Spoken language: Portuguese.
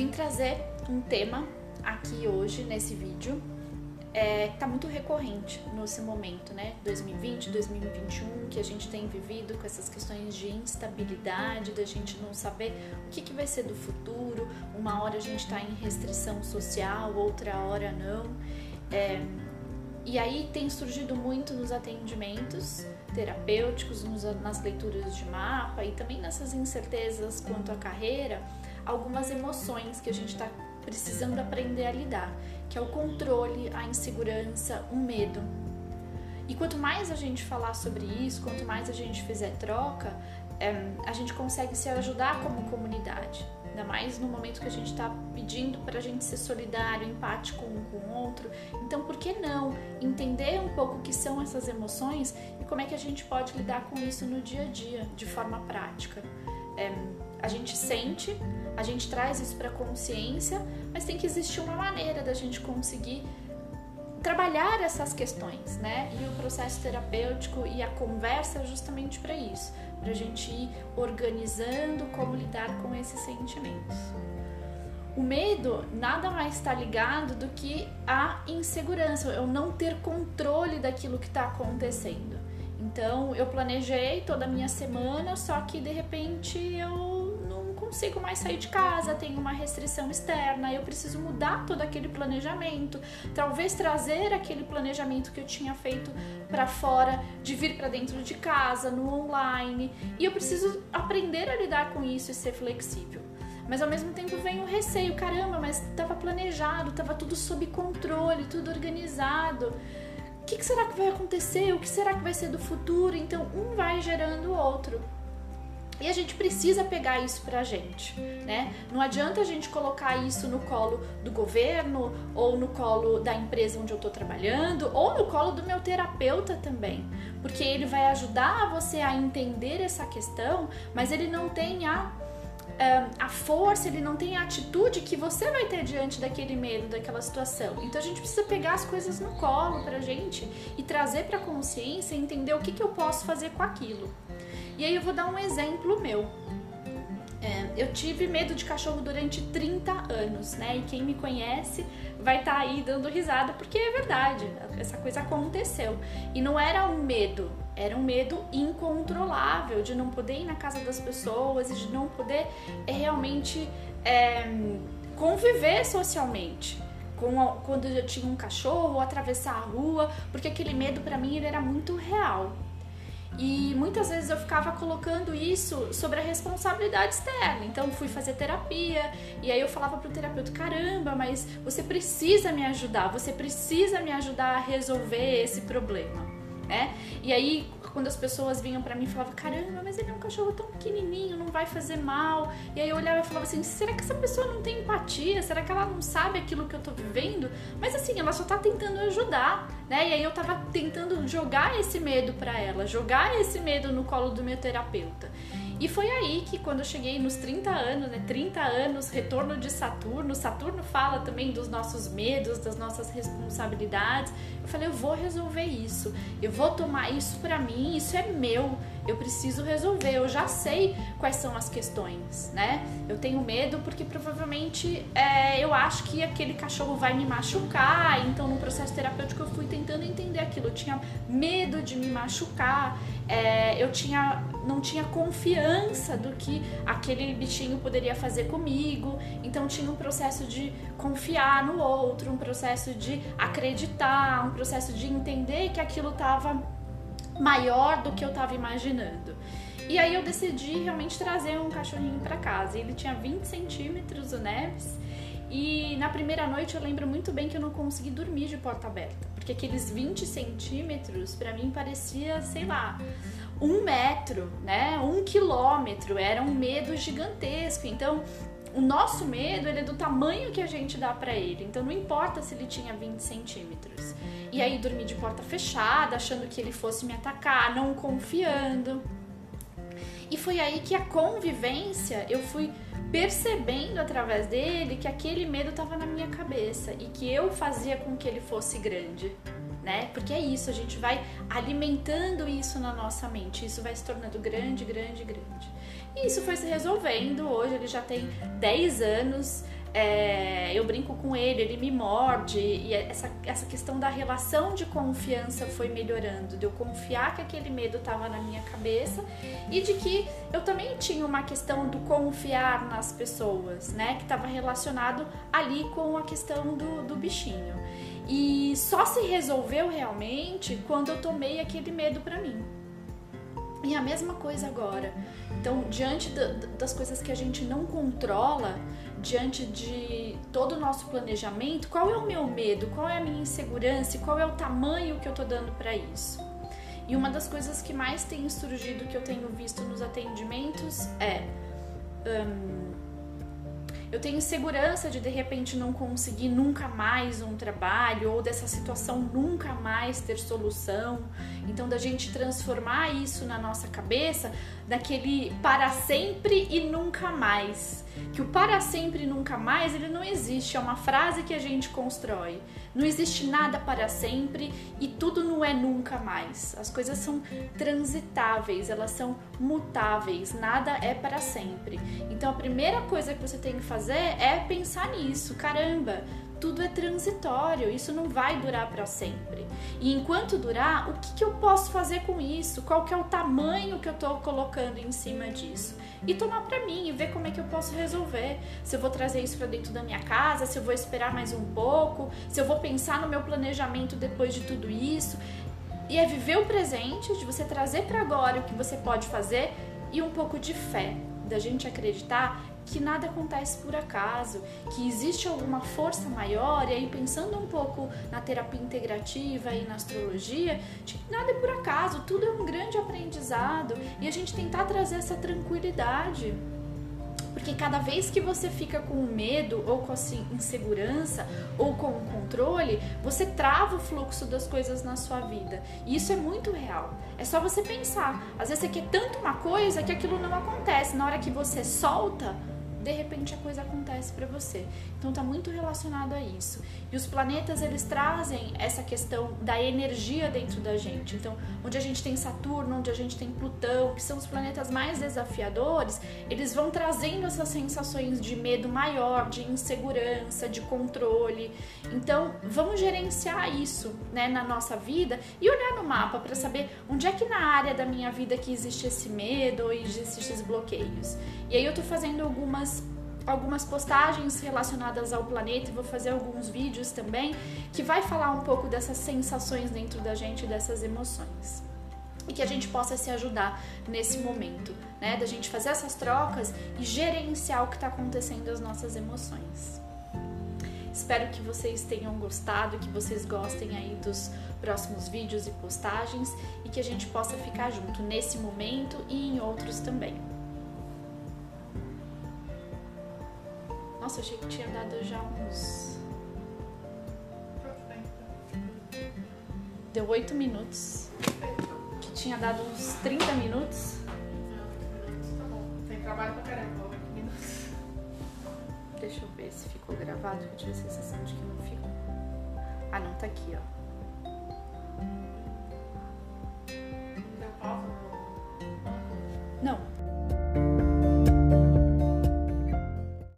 vim trazer um tema aqui hoje nesse vídeo é, tá muito recorrente nesse momento, né? 2020, 2021, que a gente tem vivido com essas questões de instabilidade, da gente não saber o que, que vai ser do futuro. Uma hora a gente está em restrição social, outra hora não. É, e aí tem surgido muito nos atendimentos terapêuticos, nos, nas leituras de mapa e também nessas incertezas quanto à carreira, algumas emoções que a gente está precisando aprender a lidar, que é o controle, a insegurança, o medo. E quanto mais a gente falar sobre isso, quanto mais a gente fizer troca, a gente consegue se ajudar como comunidade. Ainda mais no momento que a gente está pedindo para a gente ser solidário, empático um com o outro. Então, por que não entender um pouco o que são essas emoções e como é que a gente pode lidar com isso no dia a dia, de forma prática? É, a gente sente, a gente traz isso para consciência, mas tem que existir uma maneira da gente conseguir trabalhar essas questões, né? E o processo terapêutico e a conversa é justamente para isso, para a gente ir organizando como lidar com esses sentimentos. O medo nada mais está ligado do que a insegurança, eu não ter controle daquilo que está acontecendo. Então, eu planejei toda a minha semana, só que de repente eu consigo mais sair de casa, tenho uma restrição externa, eu preciso mudar todo aquele planejamento, talvez trazer aquele planejamento que eu tinha feito para fora, de vir para dentro de casa, no online, e eu preciso aprender a lidar com isso e ser flexível. Mas ao mesmo tempo vem o receio, caramba, mas estava planejado, estava tudo sob controle, tudo organizado. O que, que será que vai acontecer? O que será que vai ser do futuro? Então um vai gerando o outro. E a gente precisa pegar isso pra gente, né? Não adianta a gente colocar isso no colo do governo ou no colo da empresa onde eu tô trabalhando ou no colo do meu terapeuta também, porque ele vai ajudar você a entender essa questão, mas ele não tem a eh, a força, ele não tem a atitude que você vai ter diante daquele medo, daquela situação. Então a gente precisa pegar as coisas no colo pra gente e trazer pra consciência entender o que, que eu posso fazer com aquilo. E aí eu vou dar um exemplo meu. É, eu tive medo de cachorro durante 30 anos, né? E quem me conhece vai estar tá aí dando risada, porque é verdade, essa coisa aconteceu. E não era um medo, era um medo incontrolável de não poder ir na casa das pessoas e de não poder é, realmente é, conviver socialmente. Quando eu tinha um cachorro, atravessar a rua, porque aquele medo para mim ele era muito real. E muitas vezes eu ficava colocando isso sobre a responsabilidade externa. Então fui fazer terapia e aí eu falava pro terapeuta: "Caramba, mas você precisa me ajudar, você precisa me ajudar a resolver esse problema", né? E aí quando as pessoas vinham para mim e falavam: "Caramba, mas ele é um cachorro tão pequenininho, não vai fazer mal". E aí eu olhava e falava assim: "Será que essa pessoa não tem empatia? Será que ela não sabe aquilo que eu tô vivendo?". Mas assim, ela só tá tentando ajudar, né? E aí eu tava tentando jogar esse medo para ela, jogar esse medo no colo do meu terapeuta. E foi aí que quando eu cheguei nos 30 anos, né, 30 anos, retorno de Saturno, Saturno fala também dos nossos medos, das nossas responsabilidades. Eu falei, eu vou resolver isso. Eu vou tomar isso para mim, isso é meu. Eu preciso resolver. Eu já sei quais são as questões, né? Eu tenho medo porque provavelmente é, eu acho que aquele cachorro vai me machucar. Então, no processo terapêutico, eu fui tentando entender aquilo. Eu tinha medo de me machucar. É, eu tinha não tinha confiança do que aquele bichinho poderia fazer comigo. Então tinha um processo de confiar no outro, um processo de acreditar, um processo de entender que aquilo estava maior do que eu estava imaginando. E aí eu decidi realmente trazer um cachorrinho para casa. Ele tinha 20 centímetros, o Neves. E na primeira noite eu lembro muito bem que eu não consegui dormir de porta aberta, porque aqueles 20 centímetros para mim parecia, sei lá, um metro, né? Um quilômetro, era um medo gigantesco. Então, o nosso medo ele é do tamanho que a gente dá para ele. Então, não importa se ele tinha 20 centímetros. E aí, dormi de porta fechada, achando que ele fosse me atacar, não confiando. E foi aí que a convivência eu fui percebendo através dele que aquele medo estava na minha cabeça e que eu fazia com que ele fosse grande né? Porque é isso, a gente vai alimentando isso na nossa mente, isso vai se tornando grande, grande, grande. E isso foi se resolvendo. Hoje ele já tem 10 anos, é, eu brinco com ele, ele me morde, e essa, essa questão da relação de confiança foi melhorando, de eu confiar que aquele medo estava na minha cabeça e de que eu também tinha uma questão do confiar nas pessoas, né, que estava relacionado ali com a questão do, do bichinho. E só se resolveu realmente quando eu tomei aquele medo para mim. E a mesma coisa agora. Então, diante das coisas que a gente não controla, diante de todo o nosso planejamento, qual é o meu medo, qual é a minha insegurança e qual é o tamanho que eu tô dando para isso? E uma das coisas que mais tem surgido que eu tenho visto nos atendimentos é um, eu tenho segurança de de repente não conseguir nunca mais um trabalho ou dessa situação nunca mais ter solução. Então da gente transformar isso na nossa cabeça daquele para sempre e nunca mais. Que o para sempre e nunca mais, ele não existe, é uma frase que a gente constrói. Não existe nada para sempre e tudo não é nunca mais. As coisas são transitáveis, elas são mutáveis, nada é para sempre. Então a primeira coisa que você tem que fazer é pensar nisso. Caramba, tudo é transitório, isso não vai durar para sempre. E enquanto durar, o que, que, eu posso fazer com isso? Qual que é o tamanho que eu estou colocando em cima disso? E tomar para mim e ver como é que eu posso resolver. Se eu vou trazer isso para dentro da minha casa, se eu vou esperar mais um pouco, se eu vou pensar no meu planejamento depois de tudo isso. E é viver o presente, de você trazer para agora o que você pode fazer e um pouco de fé, da gente acreditar que nada acontece por acaso, que existe alguma força maior, e aí pensando um pouco na terapia integrativa e na astrologia, de que nada é por acaso, tudo é um grande aprendizado e a gente tentar trazer essa tranquilidade. Porque cada vez que você fica com medo ou com insegurança ou com o controle, você trava o fluxo das coisas na sua vida. E isso é muito real. É só você pensar. Às vezes você quer tanto uma coisa que aquilo não acontece. Na hora que você solta, de repente a coisa acontece para você. Então tá muito relacionado a isso. E os planetas eles trazem essa questão da energia dentro da gente. Então, onde a gente tem Saturno, onde a gente tem Plutão, que são os planetas mais desafiadores, eles vão trazendo essas sensações de medo maior, de insegurança, de controle. Então, vamos gerenciar isso, né, na nossa vida e olhar no mapa para saber onde é que na área da minha vida que existe esse medo ou existe esses bloqueios. E aí eu tô fazendo algumas algumas postagens relacionadas ao planeta vou fazer alguns vídeos também que vai falar um pouco dessas sensações dentro da gente, dessas emoções. E que a gente possa se ajudar nesse momento, né? Da gente fazer essas trocas e gerenciar o que está acontecendo as nossas emoções. Espero que vocês tenham gostado, que vocês gostem aí dos próximos vídeos e postagens e que a gente possa ficar junto nesse momento e em outros também. Nossa, achei que tinha dado já uns. Deu 8 minutos. Que tinha dado uns 30 minutos. Tá bom. Tem trabalho pra caramba, 8 minutos. Deixa eu ver se ficou gravado, que eu tive a sensação de que não ficou. Ah, não, tá aqui, ó.